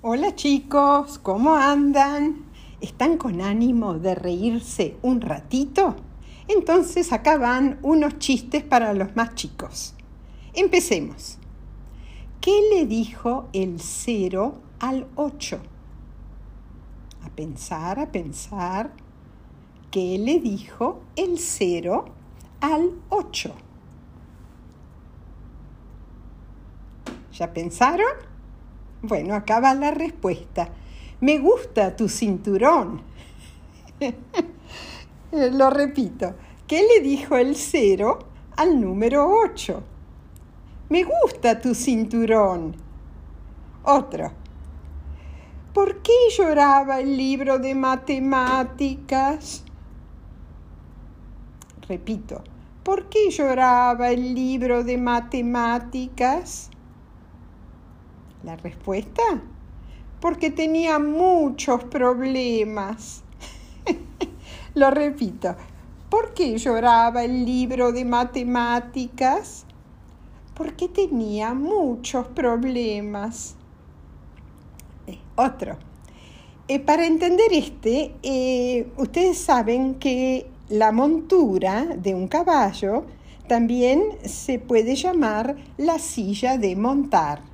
Hola chicos, ¿cómo andan? ¿Están con ánimo de reírse un ratito? Entonces acá van unos chistes para los más chicos. Empecemos. ¿Qué le dijo el 0 al 8? A pensar, a pensar. ¿Qué le dijo el 0 al 8? ¿Ya pensaron? Bueno, acá va la respuesta. Me gusta tu cinturón. Lo repito. ¿Qué le dijo el cero al número 8? Me gusta tu cinturón. Otro. ¿Por qué lloraba el libro de matemáticas? Repito. ¿Por qué lloraba el libro de matemáticas? La respuesta, porque tenía muchos problemas. Lo repito, ¿por qué lloraba el libro de matemáticas? Porque tenía muchos problemas. Eh, otro. Eh, para entender este, eh, ustedes saben que la montura de un caballo también se puede llamar la silla de montar.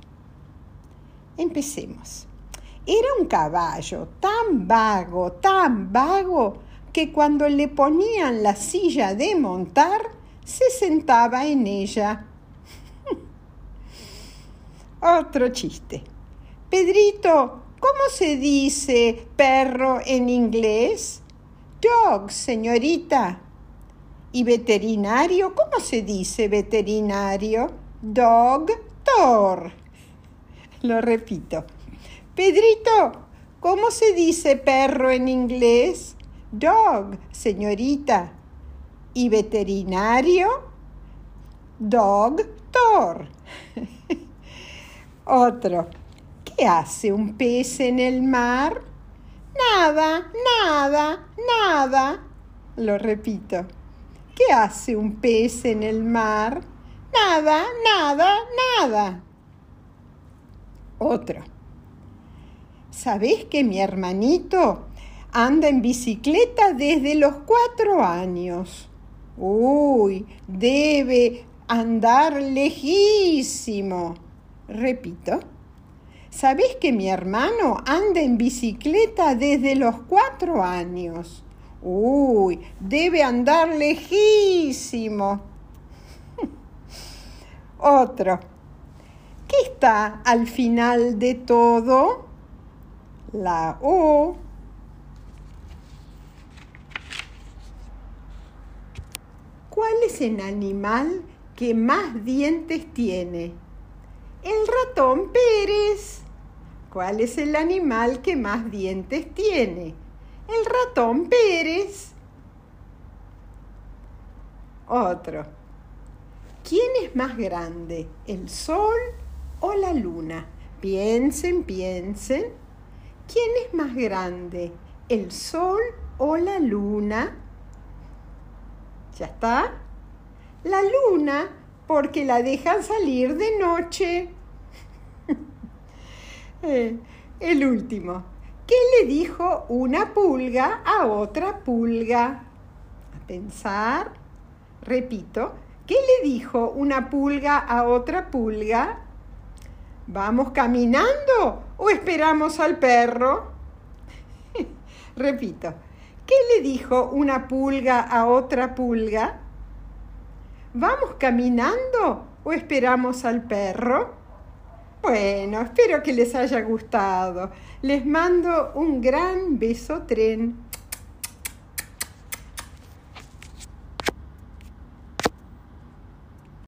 Empecemos. Era un caballo tan vago, tan vago, que cuando le ponían la silla de montar, se sentaba en ella. Otro chiste. Pedrito, ¿cómo se dice perro en inglés? Dog, señorita. ¿Y veterinario? ¿Cómo se dice veterinario? Dog, Thor. Lo repito. Pedrito, ¿cómo se dice perro en inglés? Dog, señorita. ¿Y veterinario? Doctor. Otro. ¿Qué hace un pez en el mar? Nada, nada, nada. Lo repito. ¿Qué hace un pez en el mar? Nada, nada, nada. Otro. ¿Sabés que mi hermanito anda en bicicleta desde los cuatro años? Uy, debe andar lejísimo. Repito. ¿Sabés que mi hermano anda en bicicleta desde los cuatro años? Uy, debe andar lejísimo. Otro. ¿Qué está al final de todo? La O. ¿Cuál es el animal que más dientes tiene? El ratón Pérez. ¿Cuál es el animal que más dientes tiene? El ratón Pérez. Otro. ¿Quién es más grande, el sol o la luna? Piensen, piensen. ¿Quién es más grande, el sol o la luna? ¿Ya está? La luna porque la dejan salir de noche. Eh, el último. ¿Qué le dijo una pulga a otra pulga? A pensar. Repito, ¿Qué le dijo una pulga a otra pulga? ¿Vamos caminando o esperamos al perro? Repito, ¿qué le dijo una pulga a otra pulga? ¿Vamos caminando o esperamos al perro? Bueno, espero que les haya gustado. Les mando un gran beso tren.